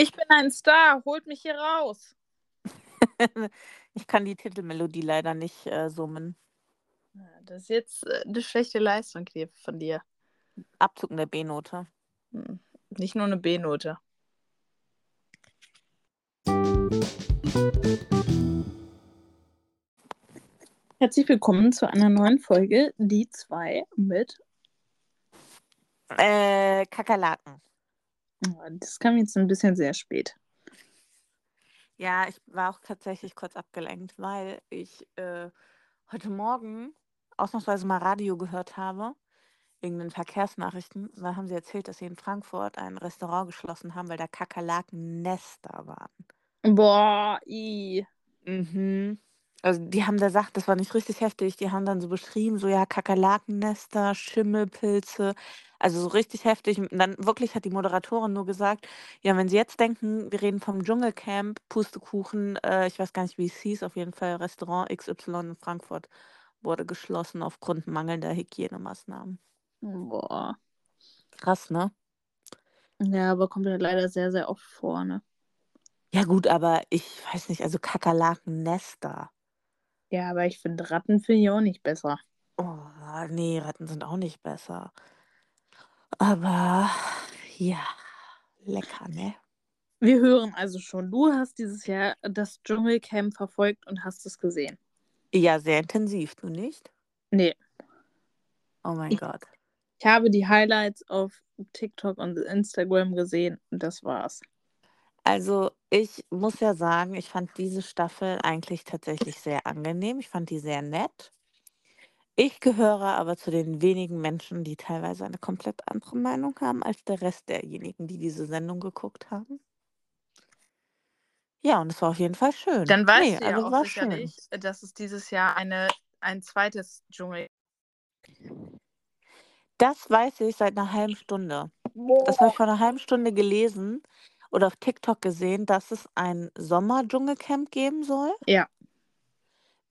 Ich bin ein Star, holt mich hier raus. ich kann die Titelmelodie leider nicht äh, summen. Das ist jetzt äh, eine schlechte Leistung hier von dir. Abzug der B-Note. Hm. Nicht nur eine B-Note. Herzlich willkommen zu einer neuen Folge, die zwei mit äh, Kakerlaken. Das kam jetzt ein bisschen sehr spät. Ja, ich war auch tatsächlich kurz abgelenkt, weil ich äh, heute Morgen ausnahmsweise mal Radio gehört habe, wegen den Verkehrsnachrichten. Da haben sie erzählt, dass sie in Frankfurt ein Restaurant geschlossen haben, weil da Kakerlaken-Nester waren. Boah, i. Mhm. Also die haben da gesagt, das war nicht richtig heftig. Die haben dann so beschrieben, so ja, Kakerlakennester, Schimmelpilze, also so richtig heftig. Und dann wirklich hat die Moderatorin nur gesagt, ja, wenn Sie jetzt denken, wir reden vom Dschungelcamp, Pustekuchen, äh, ich weiß gar nicht, wie es hieß, auf jeden Fall Restaurant XY in Frankfurt wurde geschlossen aufgrund mangelnder Hygienemaßnahmen. Boah. Krass, ne? Ja, aber kommt ja leider sehr, sehr oft vor, ne? Ja gut, aber ich weiß nicht, also Kakerlakennester. Ja, aber ich finde Ratten finde ich auch nicht besser. Oh, nee, Ratten sind auch nicht besser. Aber ja, lecker, ne? Wir hören also schon, du hast dieses Jahr das Dschungelcamp verfolgt und hast es gesehen. Ja, sehr intensiv, du nicht? Nee. Oh mein ich, Gott. Ich habe die Highlights auf TikTok und Instagram gesehen und das war's. Also ich muss ja sagen, ich fand diese Staffel eigentlich tatsächlich sehr angenehm. Ich fand die sehr nett. Ich gehöre aber zu den wenigen Menschen, die teilweise eine komplett andere Meinung haben als der Rest derjenigen, die diese Sendung geguckt haben. Ja, und es war auf jeden Fall schön. Dann weißt nee, du ja also auch sicherlich, schön. dass es dieses Jahr eine, ein zweites Dschungel. Das weiß ich seit einer halben Stunde. Das habe ich vor einer halben Stunde gelesen oder auf TikTok gesehen, dass es ein Sommer-Dschungelcamp geben soll. Ja.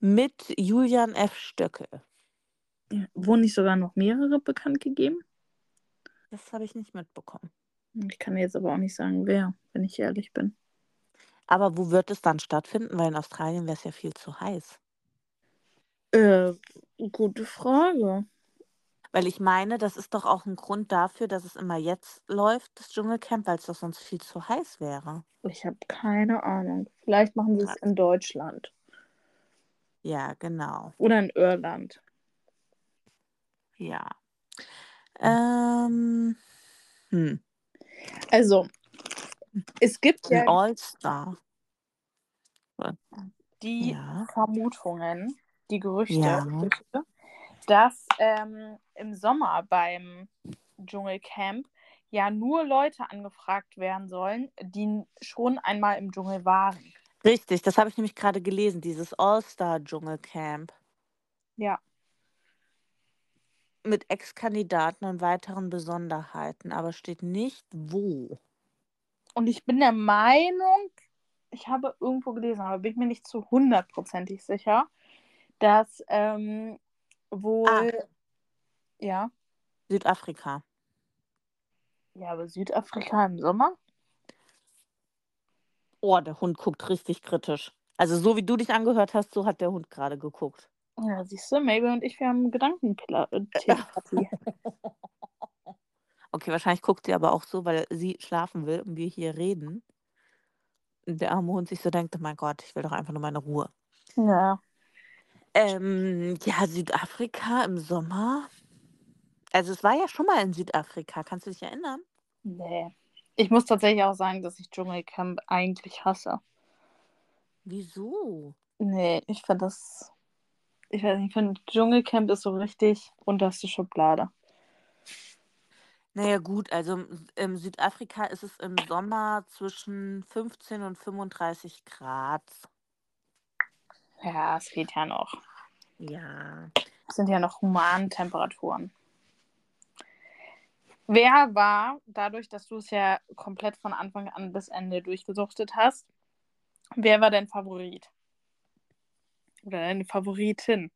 Mit Julian F. Stöckel. Wurden nicht sogar noch mehrere bekannt gegeben? Das habe ich nicht mitbekommen. Ich kann jetzt aber auch nicht sagen, wer, wenn ich ehrlich bin. Aber wo wird es dann stattfinden? Weil in Australien wäre es ja viel zu heiß. Äh, gute Frage. Weil ich meine, das ist doch auch ein Grund dafür, dass es immer jetzt läuft, das Dschungelcamp, weil es doch sonst viel zu heiß wäre. Ich habe keine Ahnung. Vielleicht machen sie es in Deutschland. Ja, genau. Oder in Irland. Ja. Ähm. Hm. Also, es gibt ja All-Star. Die ja. Vermutungen, die Gerüchte, ja dass ähm, im Sommer beim Dschungelcamp ja nur Leute angefragt werden sollen, die schon einmal im Dschungel waren. Richtig, das habe ich nämlich gerade gelesen, dieses All-Star-Dschungelcamp. Ja. Mit Ex-Kandidaten und weiteren Besonderheiten, aber steht nicht wo. Und ich bin der Meinung, ich habe irgendwo gelesen, aber bin ich mir nicht zu hundertprozentig sicher, dass ähm, wohl. Ah. Ja. Südafrika. Ja, aber Südafrika im Sommer? Oh, der Hund guckt richtig kritisch. Also so wie du dich angehört hast, so hat der Hund gerade geguckt. Ja, siehst du, Mabel und ich, wir haben Gedankentherapie. okay, wahrscheinlich guckt sie aber auch so, weil sie schlafen will und wir hier reden. Und der arme Hund sich so denkt, oh mein Gott, ich will doch einfach nur meine Ruhe. Ja. Ähm, ja, Südafrika im Sommer. Also es war ja schon mal in Südafrika, kannst du dich erinnern? Nee. Ich muss tatsächlich auch sagen, dass ich Dschungelcamp eigentlich hasse. Wieso? Nee, ich finde das. Ich weiß nicht, ich finde Dschungelcamp ist so richtig unterste Schublade. Naja, gut, also in Südafrika ist es im Sommer zwischen 15 und 35 Grad. Ja, es geht ja noch. Ja. Es sind ja noch humane Temperaturen. Wer war, dadurch, dass du es ja komplett von Anfang an bis Ende durchgesuchtet hast, wer war dein Favorit? Oder deine Favoritin?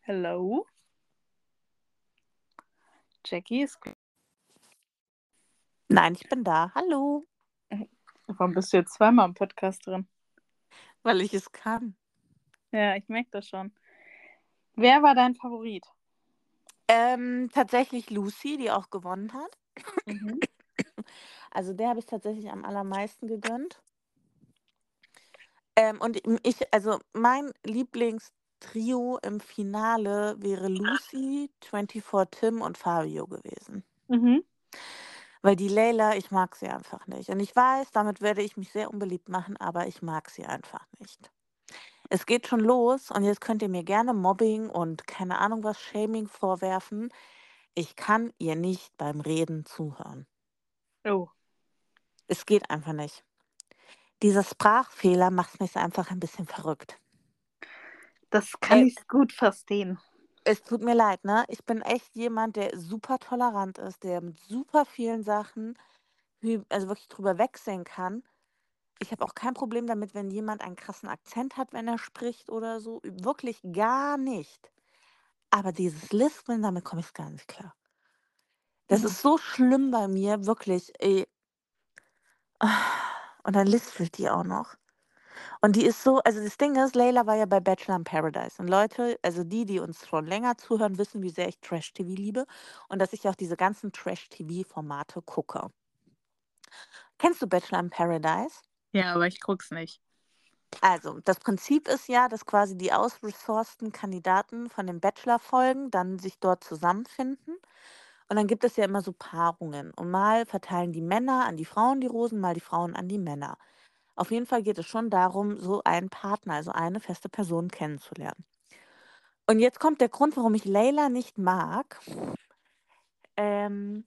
Hello? Jackie ist Nein, ich bin da. Hallo. Warum bist du jetzt zweimal im Podcast drin? Weil ich es kann. Ja, ich merke das schon. Wer war dein Favorit? Ähm, tatsächlich Lucy, die auch gewonnen hat. Mhm. Also der habe ich tatsächlich am allermeisten gegönnt. Ähm, und ich, also mein Lieblingstrio im Finale wäre Lucy, 24 Tim und Fabio gewesen. Mhm. Weil die Leila, ich mag sie einfach nicht. Und ich weiß, damit werde ich mich sehr unbeliebt machen, aber ich mag sie einfach nicht. Es geht schon los und jetzt könnt ihr mir gerne Mobbing und keine Ahnung was Shaming vorwerfen. Ich kann ihr nicht beim Reden zuhören. Oh. Es geht einfach nicht. Dieser Sprachfehler macht mich einfach ein bisschen verrückt. Das kann Ey. ich gut verstehen. Es tut mir leid, ne? Ich bin echt jemand, der super tolerant ist, der mit super vielen Sachen, hü- also wirklich drüber wegsehen kann. Ich habe auch kein Problem damit, wenn jemand einen krassen Akzent hat, wenn er spricht oder so. Wirklich gar nicht. Aber dieses Lispeln, damit komme ich gar nicht klar. Das Mhm. ist so schlimm bei mir, wirklich. Ey. Und dann lispelt die auch noch. Und die ist so, also das Ding ist, Layla war ja bei Bachelor in Paradise. Und Leute, also die, die uns schon länger zuhören, wissen, wie sehr ich Trash-TV liebe und dass ich auch diese ganzen Trash-TV-Formate gucke. Kennst du Bachelor in Paradise? Ja, aber ich guck's nicht. Also, das Prinzip ist ja, dass quasi die ausresourcten Kandidaten von den Bachelor-Folgen dann sich dort zusammenfinden. Und dann gibt es ja immer so Paarungen. Und mal verteilen die Männer an die Frauen die Rosen, mal die Frauen an die Männer. Auf jeden Fall geht es schon darum, so einen Partner, also eine feste Person kennenzulernen. Und jetzt kommt der Grund, warum ich Layla nicht mag. Ähm,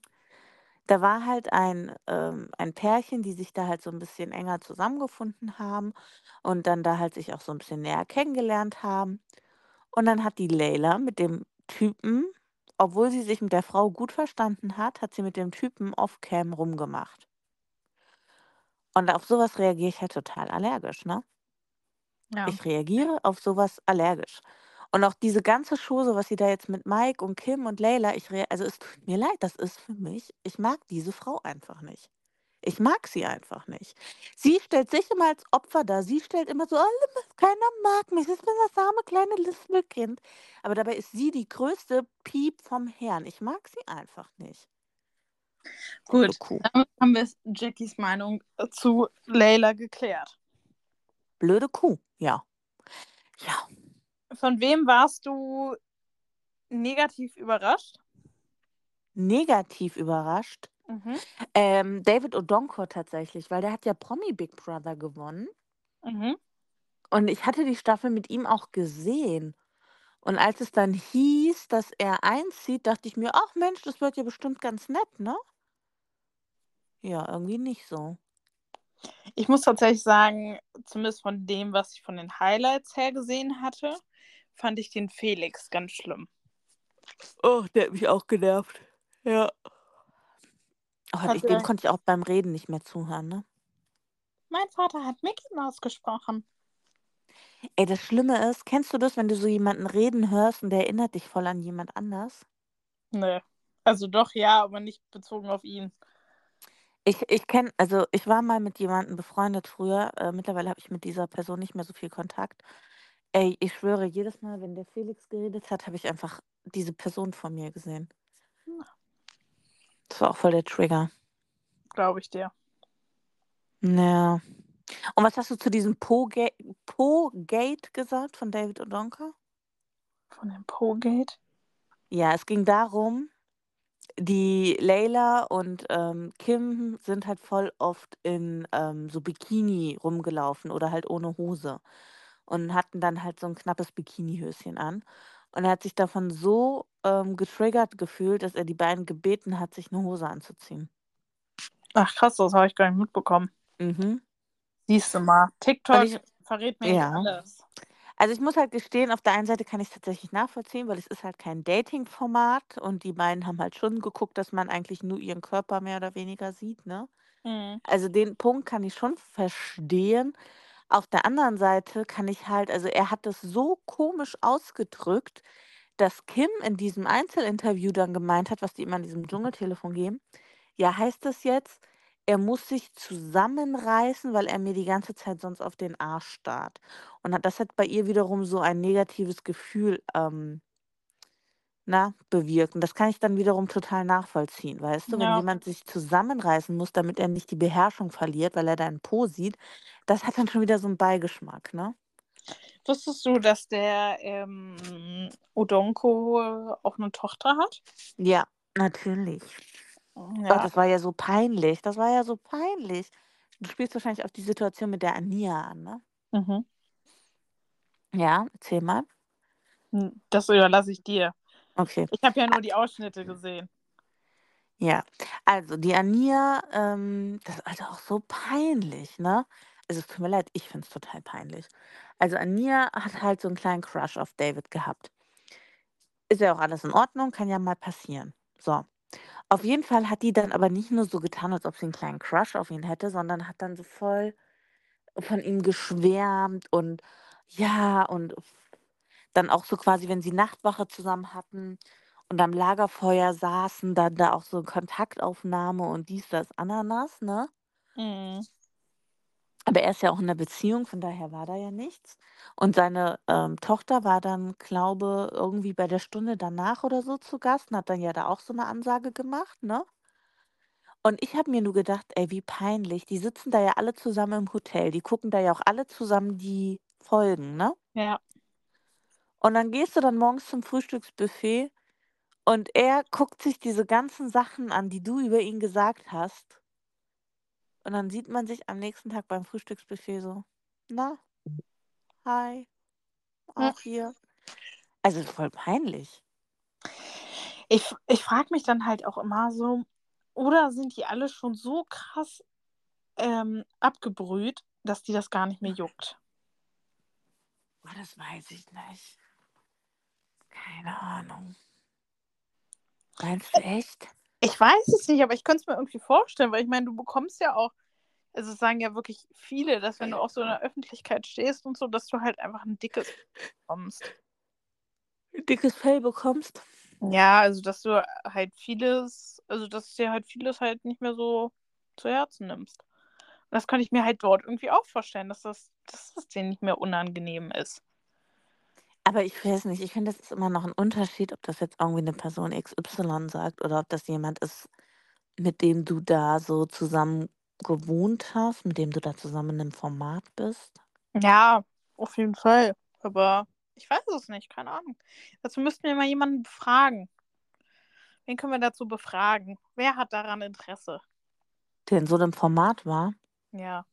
da war halt ein, ähm, ein Pärchen, die sich da halt so ein bisschen enger zusammengefunden haben und dann da halt sich auch so ein bisschen näher kennengelernt haben. Und dann hat die Layla mit dem Typen, obwohl sie sich mit der Frau gut verstanden hat, hat sie mit dem Typen off-cam rumgemacht. Und auf sowas reagiere ich halt total allergisch, ne? Ja. Ich reagiere auf sowas allergisch. Und auch diese ganze Chose, was sie da jetzt mit Mike und Kim und Layla, ich also es tut mir leid, das ist für mich ich mag diese Frau einfach nicht. Ich mag sie einfach nicht. Sie stellt sich immer als Opfer dar. Sie stellt immer so: „Alle keiner mag mich. Ich bin das arme kleine Lispelkind.“ Aber dabei ist sie die größte Piep vom Herrn. Ich mag sie einfach nicht. Gut, Kuh. damit haben wir Jackies Meinung zu Layla geklärt. Blöde Kuh, ja. Ja. Von wem warst du negativ überrascht? Negativ überrascht. Mhm. Ähm, David Odonkor tatsächlich, weil der hat ja Promi Big Brother gewonnen. Mhm. Und ich hatte die Staffel mit ihm auch gesehen. Und als es dann hieß, dass er einzieht, dachte ich mir: „Ach Mensch, das wird ja bestimmt ganz nett, ne?“ Ja, irgendwie nicht so. Ich muss tatsächlich sagen, zumindest von dem, was ich von den Highlights her gesehen hatte, fand ich den Felix ganz schlimm. Oh, der hat mich auch genervt. Ja. Oh, Hat ich dem er konnte ich auch beim Reden nicht mehr zuhören, ne? Mein Vater hat Mickey Mouse gesprochen. Ey, das Schlimme ist, kennst du das, wenn du so jemanden reden hörst und der erinnert dich voll an jemand anders? Nö. Also doch, ja, aber nicht bezogen auf ihn. Ich ich kenne also, ich war mal mit jemandem befreundet früher. Äh, mittlerweile habe ich mit dieser Person nicht mehr so viel Kontakt. Ey, ich schwöre, jedes Mal, wenn der Felix geredet hat, habe ich einfach diese Person vor mir gesehen. Das war auch voll der Trigger. Glaube ich dir. Ja. Und was hast du zu diesem Po-Ga Po-Gate gesagt von David Odonkor? Von dem Po-Gate? Ja, es ging darum, die Layla und, ähm, Kim sind halt voll oft in, ähm, so Bikini rumgelaufen oder halt ohne Hose und hatten dann halt so 'n knappes Bikinihöschen an. Und er hat sich davon so, ähm, getriggert gefühlt, dass er die beiden gebeten hat, sich 'ne Hose anzuziehen. Ach krass, das habe ich gar nicht mitbekommen. Mhm. Siehst du mal. Und TikTok ich verrät mir ja. nicht alles. Also, ich muss halt gestehen, auf der einen Seite kann ich's tatsächlich nachvollziehen, weil es ist halt kein Dating-Format und die beiden haben halt schon geguckt, dass man eigentlich nur ihren Körper mehr oder weniger sieht, ne? Mhm. Also, den Punkt kann ich schon verstehen. Auf der anderen Seite kann ich halt also, er hat das so komisch ausgedrückt, dass Kim in diesem Einzelinterview dann gemeint hat, was die immer in diesem Dschungeltelefon geben: Ja, heißt das jetzt, er muss sich zusammenreißen, weil er mir die ganze Zeit sonst auf den Arsch starrt. Und hat das hat bei ihr wiederum so ein negatives Gefühl, ähm na, bewirkt. Und das kann ich dann wiederum total nachvollziehen, weißt du? Wenn Ja. jemand sich zusammenreißen muss, damit er nicht die Beherrschung verliert, weil er deinen Po sieht, das hat dann schon wieder so 'n Beigeschmack, ne? Wusstest du, dass der, ähm, Odonko auch 'ne Tochter hat? Ja, natürlich. Oh, ja. das war ja so peinlich. Das war ja so peinlich. Du spielst wahrscheinlich auf die Situation mit der Ania an, ne? Mhm. Ja, erzähl mal. Hm, das überlasse ich dir. Okay. Ich habe ja nur die Ausschnitte gesehen. Ja, also die Ania, ähm, das ist also auch so peinlich, ne? Also, es tut mir leid, ich finde es total peinlich. Also, Ania hat halt so 'n kleinen Crush auf David gehabt. Ist ja auch alles in Ordnung, kann ja mal passieren. So. Auf jeden Fall hat die dann aber nicht nur so getan, als ob sie 'n kleinen Crush auf ihn hätte, sondern hat dann so voll von ihm geschwärmt und ja, und dann auch so quasi, wenn sie Nachtwache zusammen hatten und am Lagerfeuer saßen, dann da auch so Kontaktaufnahme und dies, das, Ananas, ne? Mhm. Aber er ist ja auch in 'ner Beziehung, von daher war da ja nichts. Und seine, ähm, Tochter war dann, glaube, irgendwie bei der Stunde danach oder so zu Gast und hat dann ja da auch so 'ne Ansage gemacht, ne? Und ich habe mir nur gedacht: „Ey, wie peinlich.“ Die sitzen da ja alle zusammen im Hotel. Die gucken da ja auch alle zusammen die Folgen, ne? Ja. Und dann gehst du dann morgens zum Frühstücksbuffet und er guckt sich diese ganzen Sachen an, die du über ihn gesagt hast. Und dann sieht man sich am nächsten Tag beim Frühstücksbuffet so: „Na, hi, Hm. auch hier.“ Also, voll peinlich. Ich ich frage mich dann halt auch immer so oder sind die alle schon so krass, ähm, abgebrüht, dass die das gar nicht mehr juckt? Das weiß ich nicht. Keine Ahnung. Meinst du echt? Ich weiß es nicht, aber ich könnte es mir irgendwie vorstellen, weil ich meine, du bekommst ja auch also, sagen ja wirklich viele, dass wenn du auch so in der Öffentlichkeit stehst und so, dass du halt einfach 'n dickes bekommst. Dickes Fell bekommst? Ja, also, dass du halt vieles also, dass dir halt vieles halt nicht mehr so zu Herzen nimmst. Und das könnte ich mir halt dort irgendwie auch vorstellen, dass das dass das denen nicht mehr unangenehm ist. Aber ich weiß nicht, ich finde, das ist immer noch 'n Unterschied, ob das jetzt irgendwie 'ne Person XY sagt oder ob das jemand ist, mit dem du da so zusammen gewohnt hast, mit dem du da zusammen in 'nem Format bist. Ja, auf jeden Fall. Aber ich weiß es nicht, keine Ahnung. Dazu müssten wir mal jemanden befragen. Wen können wir dazu befragen? Wer hat daran Interesse? Der in so 'nem Format war? Ja.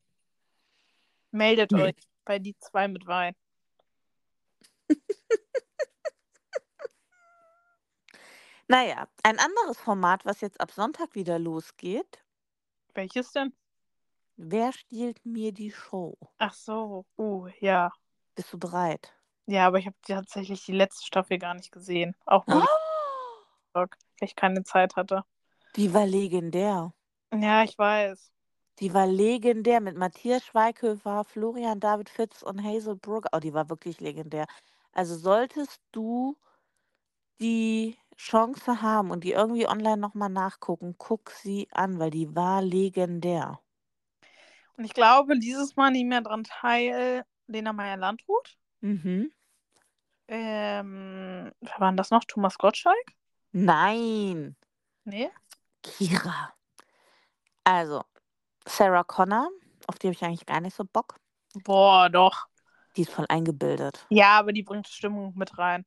Meldet Ne. euch bei die 2 mit Wein. Na ja, ein anderes Format, was jetzt ab Sonntag wieder losgeht Welches denn? „Wer stiehlt mir die Show?“ Ach so, uh, ja. Bist du bereit? Ja, aber ich habe tatsächlich die letzte Staffel gar nicht gesehen. Auch nur weil ich keine Zeit hatte. Die war legendär. Ja, ich weiß. Die war legendär mit Matthias Schweighöfer, Florian David Fitz und Hazel Brugger. Oh, die war wirklich legendär. Also, solltest du die Chance haben und die irgendwie online noch mal nachgucken, guck sie an, weil die war legendär. Und ich glaube, dieses Mal nehmen ja dran teil Lena Meyer-Landrut. Mhm. Ähm, wer war 'n das noch? Thomas Gottschalk? Nein. Ne? Kira. Also, Sarah Connor, auf die habe ich eigentlich gar nicht so Bock. Boah, doch. Die ist voll eingebildet. Ja, aber die bringt Stimmung mit rein.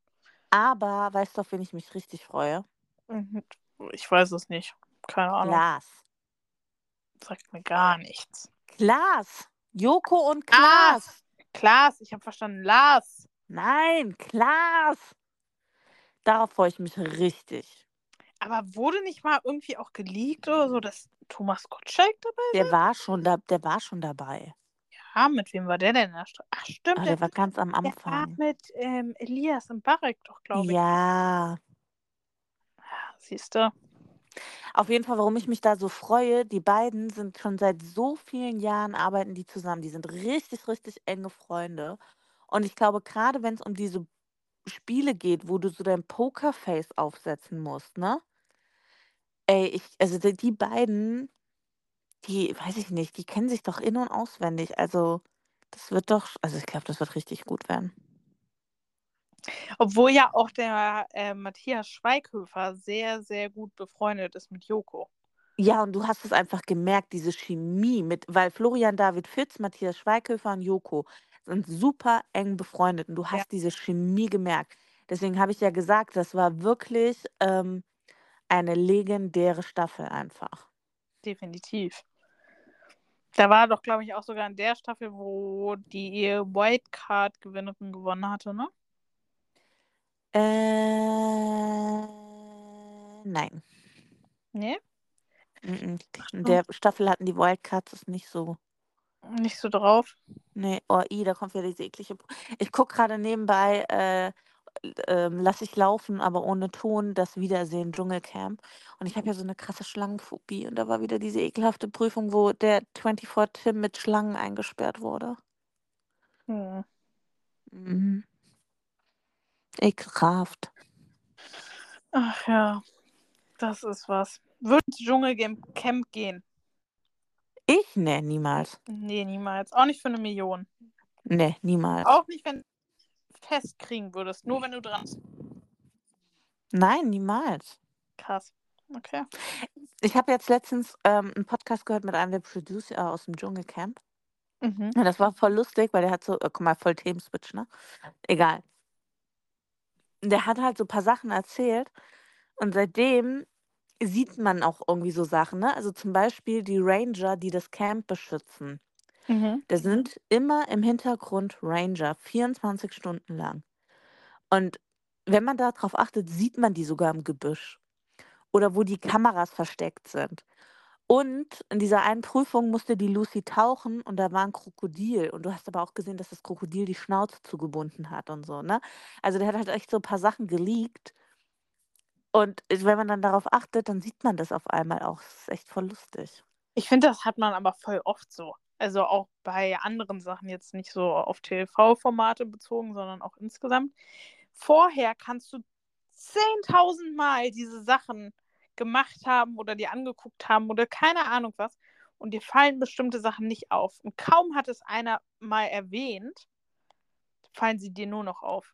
Aber weißt du, auf wen ich mich richtig freue? Mhm. Ich weiß es nicht. Keine Ahnung. Klaas. Sagt mir gar nichts. Klaas. Joko und Ah! Klaas. Ich habe verstanden, Lars. Nein, Klaas. Darauf freue ich mich richtig. Aber wurde nicht mal irgendwie auch geleakt oder so, dass Thomas Gottschalk dabei Der sein war schon da der war schon dabei. Ja, mit wem war der denn ach stimmt, Ah, der der war ganz am der war Anfang. mit, ähm, Elias Mbarek doch, glaube ich. Ja. Ja, siehst du? Auf jeden Fall, warum ich mich da so freue, die beiden sind schon seit so vielen Jahren arbeiten die zusammen. Die sind richtig, richtig enge Freunde. Und ich glaube, grade wenn's um diese Spiele geht, wo du so dein Pokerface aufsetzen musst, ne? Ey, ich also die beiden, die weiß ich nicht, die kennen sich doch in und auswendig. Also, das wird doch also, ich glaube, das wird richtig gut werden. Obwohl ja auch der, äh, Matthias Schweighöfer sehr, sehr gut befreundet ist mit Joko. Ja, und du hast es einfach gemerkt, diese Chemie mit weil Florian David Fitz, Matthias Schweighöfer und Joko sind super eng befreundet und du Ja. hast diese Chemie gemerkt. Deswegen habe ich ja gesagt, das war wirklich, ähm, eine legendäre Staffel einfach. Definitiv. Da war doch, glaube ich, auch sogar in der Staffel, wo die Wildcard-Gewinnerin gewonnen hatte, ne? Äh, nein. Ne? Ach In der Staffel hatten die Wildcards es nicht so. Nicht so drauf? Ne, oh i, da kommt wieder diese eklige ich gucke grade nebenbei, äh, ähm, Lass ich laufen, aber ohne Ton, das Wiedersehen Dschungelcamp. Und ich habe ja so 'ne krasse Schlangenphobie und da war wieder diese ekelhafte Prüfung, wo der 24 Tim mit Schlangen eingesperrt wurde. Mhm. Mhm. Ekelhaft. Ach ja, das ist was. Würdest du Dschungelcamp Camp gehen? Ich? Ne, niemals. Ne, niemals. Auch nicht für 'ne Million. Ne, niemals. Auch nicht, wenn festkriegen würdest, nur wenn du dran Nein, niemals. Krass. Okay. Ich habe jetzt letztens, ähm, 'n Podcast gehört mit einem der Producer aus'm Dschungelcamp. Mhm. Und das war voll lustig, weil der hat so äh, guck mal, voll Themenswitch, ne? Egal. Der hat halt so paar Sachen erzählt und seitdem sieht man auch irgendwie so Sachen, ne? Also, zum Beispiel die Ranger, die das Camp beschützen. Mhm. Da sind immer im Hintergrund Ranger, 24 Stunden lang. Und wenn man da drauf achtet, sieht man die sogar im Gebüsch oder wo die Kameras versteckt sind. Und in dieser einen Prüfung musste die Lucy tauchen und da war 'n Krokodil und du hast aber auch gesehen, dass das Krokodil die Schnauze zugebunden hat und so, ne? Also, der hat halt echt so paar Sachen geleakt. Und, wenn man dann darauf achtet, dann sieht man das auf einmal auch. Das ist echt voll lustig. Ich finde, das hat man aber voll oft so. Also, auch bei anderen Sachen, jetzt nicht so auf TV-Formate bezogen, sondern auch insgesamt. Vorher kannst du 10.000 Mal diese Sachen gemacht haben oder dir angeguckt haben oder keine Ahnung was und dir fallen bestimmte Sachen nicht auf. Und kaum hat es einer mal erwähnt, fallen sie dir nur noch auf.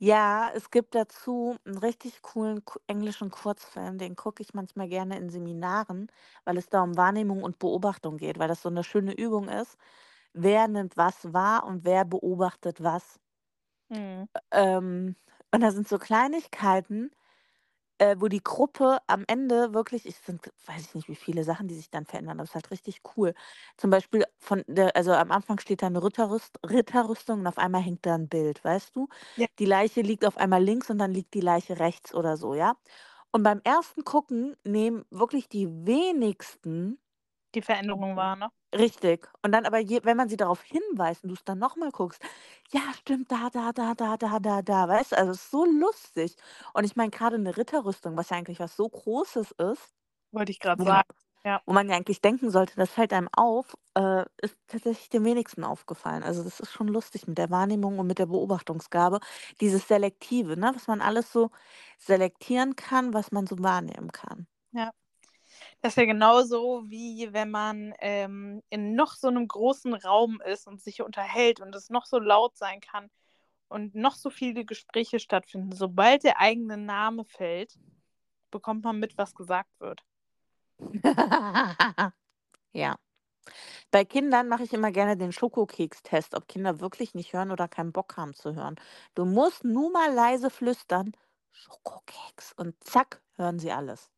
Ja, es gibt dazu 'n richtig coolen englischen Kurzfilm, den gucke ich manchmal gerne in Seminaren, weil es da um Wahrnehmung und Beobachtung geht, weil das so 'ne schöne Übung ist. Wer nimmt was wahr und wer beobachtet was? Mhm. Ä ähm, und da sind so Kleinigkeiten, äh, wo die Gruppe am Ende wirklich es sind weiß ich nicht, wie viele Sachen, die sich dann verändern. Das ist halt richtig cool. Zum Beispiel von der also, am Anfang steht da 'ne Ritterrüst Ritterrüstung und auf einmal hängt da 'n Bild, weißt du? Ja. Die Leiche liegt auf einmal links und dann liegt die Leiche rechts oder so, ja? Und beim ersten Gucken nehmen wirklich die wenigsten Die Veränderung wahr, ne? Richtig. Und dann aber je wenn man sie darauf hinweist und du's dann noch mal guckst: „Ja, stimmt, da, da, da, da, da, da, da“, weißt du? Also, ist so lustig. Und ich meine, grade 'ne Ritterrüstung, was ja eigentlich was so Großes ist, Wollte ich man sagen, ja. wo man ja eigentlich denken sollte, das fällt einem auf, äh, ist tatsächlich den wenigsten aufgefallen. Also, das ist schon lustig mit der Wahrnehmung und mit der Beobachtungsgabe. Dieses Selektive, ne, was man alles so selektieren kann, was man so wahrnehmen kann. Ja. Das ist ja genauso, wie wenn man, ähm, in noch so 'nem großen Raum ist und sich unterhält und es noch so laut sein kann und noch so viele Gespräche stattfinden. Sobald der eigene Name fällt, bekommt man mit, was gesagt wird. Ja. Bei Kindern mache ich immer gerne den Schokokekstest, ob Kinder wirklich nicht hören oder keinen Bock haben zu hören. Du musst nur mal leise flüstern: „Schokokeks“ und zack, hören sie alles.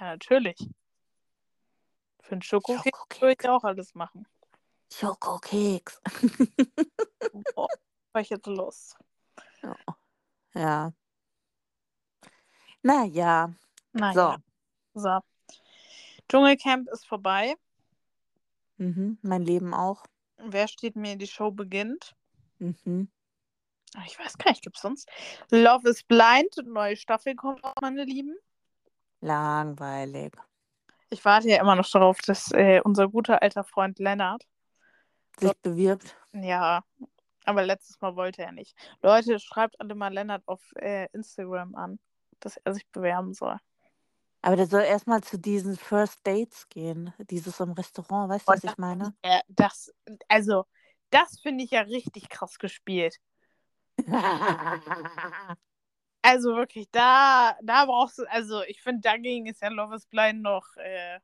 Ja, natürlich. Für 'n Schokokeks würde ich auch alles machen. Schokokeks. Boah, habe ich jetzt Lust. Ja. Ja. Na ja. Na So. So. Dschungelcamp ist vorbei. Mhm, mein Leben auch. Wer steht mir, die Show beginnt? Mhm. Ah, ich weiß gar nicht, gibt's sonst Love is Blind, neue Staffel kommt auch, meine Lieben. Langweilig. Ich warte ja immer noch darauf, dass, äh, unser guter alter Freund Lennart Sich bewirbt? Ja, aber letztes Mal wollte er nicht. Leute, schreibt alle mal Lennart auf, äh, Instagram an, dass er sich bewerben soll. Aber der soll erst mal zu diesen First Dates gehen, dieses im Restaurant, weißt du, was ich das, meine? äh, das, also, das finde ich ja richtig krass gespielt. Also wirklich, da, da brauchst du, also ich finde, dagegen ist ja Love is Blind noch äh,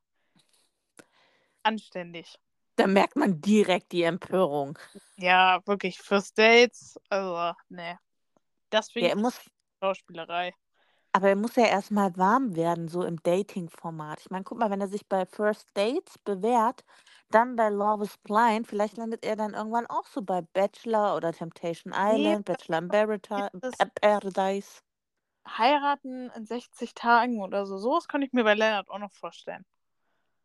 anständig. Da merkt man direkt die Empörung. Ja, wirklich, First Dates, also, ne. Das Ja, finde er ich muss, Schauspielerei. aber er muss ja erst mal warm werden, so im Dating-Format. Ich meine, guck mal, wenn er sich bei First Dates bewährt, dann bei Love is Blind, vielleicht landet er dann irgendwann auch so bei Bachelor oder Temptation Nee, Island, Bachelor in Paradise. Heiraten in 60 Tagen oder so, sowas kann ich mir bei Lennart auch noch vorstellen.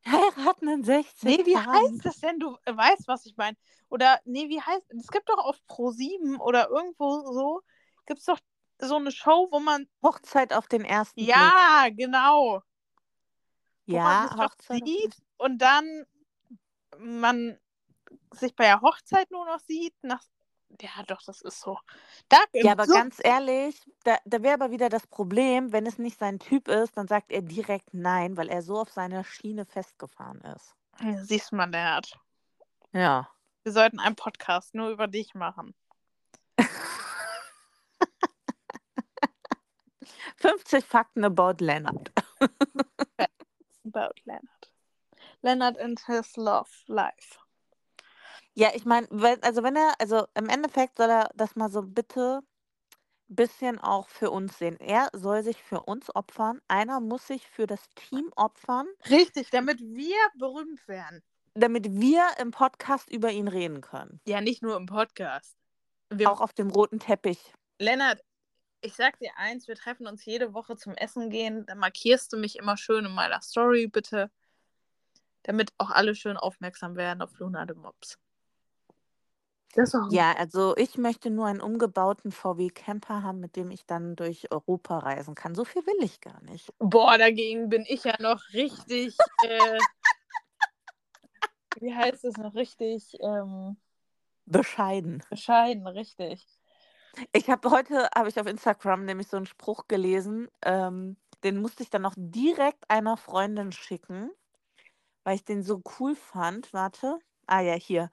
Heiraten in 60 Nee, wie Tagen. heißt das denn? Du äh, weißt, was ich meine. Oder, nee, wie heißt es? gibt doch auf Pro7 oder irgendwo so, gibt es doch so eine Show, wo man. Hochzeit auf den ersten Blick. Ja, genau. Wo man Ja, doch Hochzeit sieht und dann man sich bei der Hochzeit nur noch sieht. Nach... Ja, doch, das ist so. Da, Ja, aber so ganz ehrlich, da, da wäre aber wieder das Problem, wenn es nicht sein Typ ist, dann sagt er direkt nein, weil er so auf seiner Schiene festgefahren ist. siehst du mal, Lennart. Ja. Wir sollten einen Podcast nur über dich machen. 50 Fakten about Leonard. About Leonard. Leonard and his love life. Ja, ich meine, also wenn er, also im Endeffekt soll er das mal so bitte ein bisschen auch für uns sehen. Er soll sich für uns opfern. Einer muss sich für das Team opfern, Richtig, damit wir berühmt werden. damit wir im Podcast über ihn reden können. Ja, nicht nur im Podcast. Wir, Auch auf dem roten Teppich. Lennart, ich sag dir eins, wir treffen uns jede Woche zum Essen gehen. Dann markierst du mich immer schön in meiner Story, bitte. Damit auch alle schön aufmerksam werden auf Luna de Mops. Das auch Ja, also ich möchte nur einen umgebauten VW Camper haben, mit dem ich dann durch Europa reisen kann. So viel will ich gar nicht. Boah, dagegen bin ich ja noch richtig. äh, wie heißt es noch richtig? Ähm, Bescheiden. bescheiden, richtig. Ich habe heute, habe ich auf Instagram nämlich so einen Spruch gelesen, ähm, den musste ich dann noch direkt einer Freundin schicken, weil ich den so cool fand. Warte. Ah ja, hier.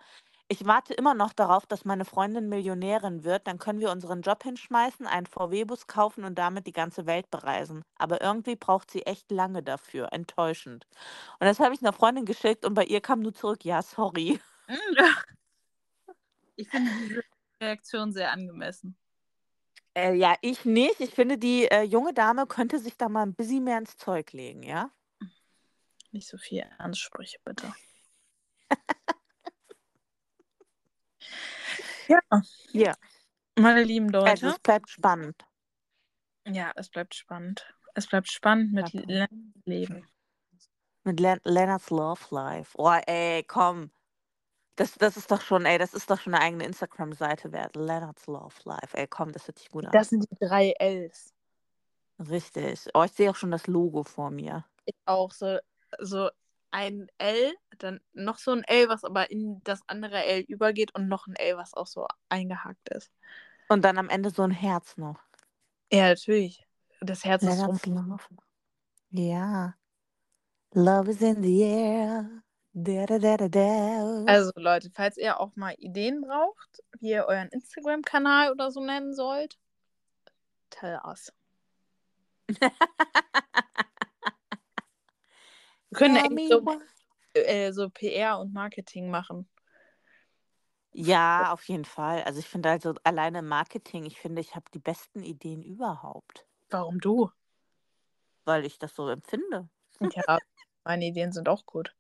Ich warte immer noch darauf, dass meine Freundin Millionärin wird. Dann können wir unseren Job hinschmeißen, einen VW-Bus kaufen und damit die ganze Welt bereisen. Aber irgendwie braucht sie echt lange dafür. Enttäuschend. Und das habe ich einer Freundin geschickt und bei ihr kam nur zurück, ja, sorry. Ich finde diese Reaktion sehr angemessen. Äh, ja, ich nicht. Ich finde, die äh, junge Dame könnte sich da mal ein bisschen mehr ins Zeug legen, ja? Nicht so viel Ansprüche, bitte. ja, Ja. meine lieben Leute. Also es bleibt spannend. Ja, es bleibt spannend. Es bleibt spannend mit Lennarts Leben. Mit Len Lennart's Love Life. Oh, ey, komm. Das, das ist doch schon, ey, das ist doch schon eine eigene Instagram-Seite wert. Lennart's Love Life. Ey, komm, das hört sich gut an. Das sind die drei Ls. Richtig. Oh, ich sehe auch schon das Logo vor mir. Ich auch so, so ein L, dann noch so ein L, was aber in das andere L übergeht und noch ein L, was auch so eingehakt ist. Und dann am Ende so ein Herz noch. Ja, natürlich. Das Herz ist rum. Lennart's Love. Ja. Love is in the air. Da, da, da. Also Leute, falls ihr auch mal Ideen braucht, wie ihr euren Instagram-Kanal oder so nennen sollt, tell us. Wir können echt so, äh, so PR und Marketing machen. Ja, auf jeden Fall. Also ich finde also alleine Marketing, ich finde, ich habe die besten Ideen überhaupt, Warum du? weil ich das so empfinde. Ja, meine Ideen sind auch gut.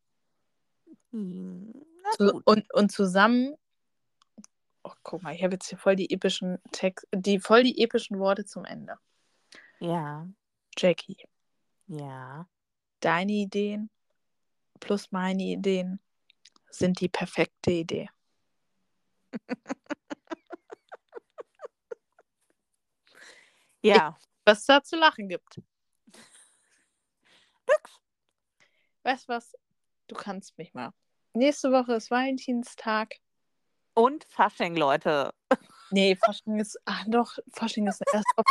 Hm, gut. und, und zusammen. Oh, guck mal, ich habe jetzt hier voll die epischen Text, die voll die epischen Worte zum Ende. Ja, Jackie, ja. Deine Ideen plus meine Ideen sind die perfekte Idee. Ja, Was es da zu lachen gibt. nix. Weißt du was? Du kannst mich mal. Nächste Woche ist Valentinstag. Und Fasching, Leute. Nee, Fasching ist. Ach doch, Fasching ist erst auf.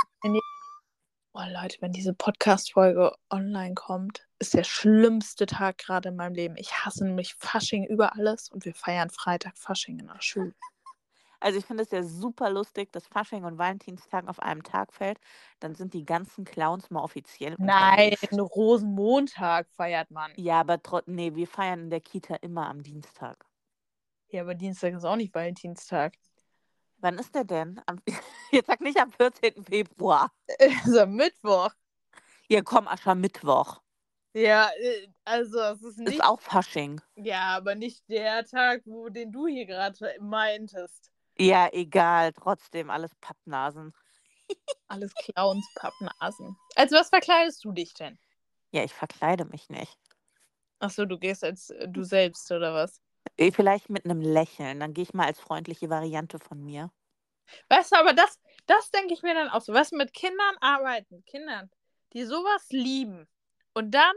Oh Leute, wenn diese Podcast-Folge online kommt, ist der schlimmste Tag gerade in meinem Leben. Ich hasse nämlich Fasching über alles und wir feiern Freitag Fasching in der Schule. Also ich finde es ja super lustig, dass Fasching und Valentinstag auf einem Tag fällt. Dann sind die ganzen Clowns mal offiziell Nein. Rosenmontag feiert man. Ja, aber trotzdem, nee, wir feiern in der Kita immer am Dienstag. Ja, aber Dienstag ist auch nicht Valentinstag. Wann ist der denn? Am, jetzt sag nicht am 14. Februar. Also am Mittwoch. Ja, komm, Aschermittwoch. Ja, äh, also es ist nicht. Ist auch Fasching. Ja, aber nicht der Tag, wo den du hier gerade meintest. Ja, egal, trotzdem alles Pappnasen. Alles Clowns, Pappnasen. Als was verkleidest du dich denn? Ja, ich verkleide mich nicht. Achso, du gehst als äh, du selbst, oder was? Eh, Vielleicht mit einem Lächeln. Dann gehe ich mal als freundliche Variante von mir. Weißt du, aber das, das denke ich mir dann auch so. Was mit Kindern arbeiten, Kindern, die sowas lieben und dann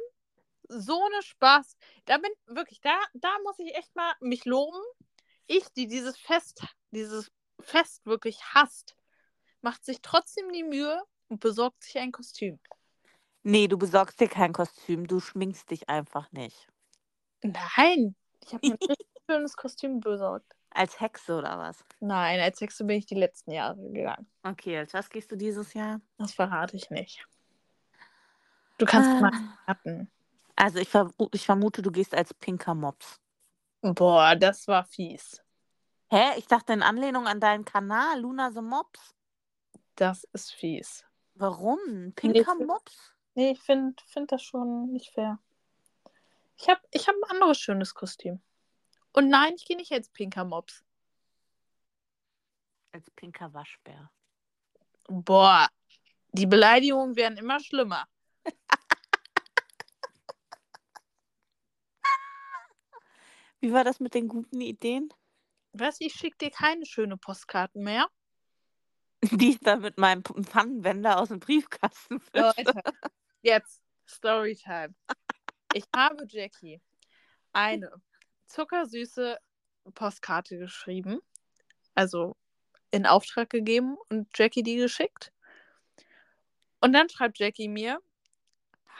so eine Spaß. Da bin wirklich, da, da muss ich echt mal mich loben. Ich, die dieses Fest, dieses Fest wirklich hasst, macht sich trotzdem die Mühe und besorgt sich ein Kostüm. Nee, du besorgst dir kein Kostüm, du schminkst dich einfach nicht. Nein, ich habe mir ein richtig schönes Kostüm besorgt. Als Hexe oder was? Nein, als Hexe bin ich die letzten Jahre gegangen. Okay, als was gehst du dieses Jahr? Das verrate ich nicht. Du kannst Ah. mal raten. Also ich, ver ich vermute, du gehst als pinker Mops. Boah, das war fies. Hä? Ich dachte in Anlehnung an deinen Kanal, Luna the Mops. Das ist fies. Warum? Pinker Nee, Mops? Nee, ich finde find das schon nicht fair. Ich habe ich hab ein anderes schönes Kostüm. Und nein, ich gehe nicht als pinker Mops. Als pinker Waschbär. Boah, die Beleidigungen werden immer schlimmer. Wie war das mit den guten Ideen? Weißt du, ich schicke dir keine schöne Postkarten mehr. Die ich da mit meinem Pfannenwender aus dem Briefkasten fische. Leute, jetzt Storytime. Ich habe Jackie eine zuckersüße Postkarte geschrieben, also in Auftrag gegeben und Jackie die geschickt. Und dann schreibt Jackie mir,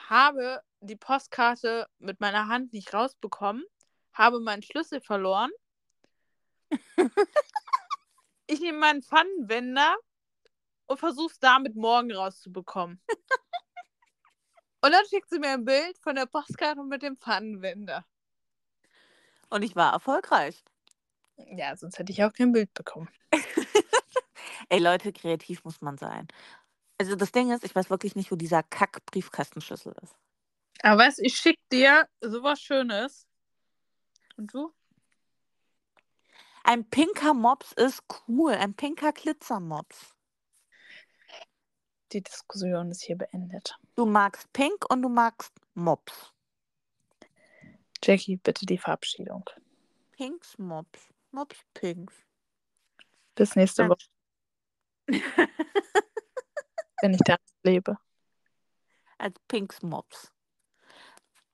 habe die Postkarte mit meiner Hand nicht rausbekommen, habe meinen Schlüssel verloren. ich nehme meinen Pfannenwender und versuche es damit morgen rauszubekommen. Und dann schickt sie mir ein Bild von der Postkarte mit dem Pfannenwender. Und ich war erfolgreich. Ja, sonst hätte ich auch kein Bild bekommen. Ey Leute, kreativ muss man sein. Also das Ding ist, ich weiß wirklich nicht, wo dieser Kack-Briefkastenschlüssel ist. Aber weißt ich schicke dir sowas Schönes. Und du? Ein pinker Mops ist cool. Ein pinker Glitzermops. Die Diskussion ist hier beendet. Du magst pink und du magst Mops. Jackie, bitte die Verabschiedung. Pinks Mops. Mops Pinks. Bis nächste. Woche, wenn ich da lebe. Als Pinks Mops.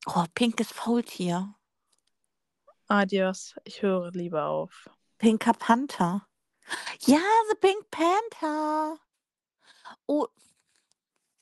Oh, pinkes Faultier. Adios. Ich höre lieber auf. Pinker Panther. Ja, The Pink Panther. Oh,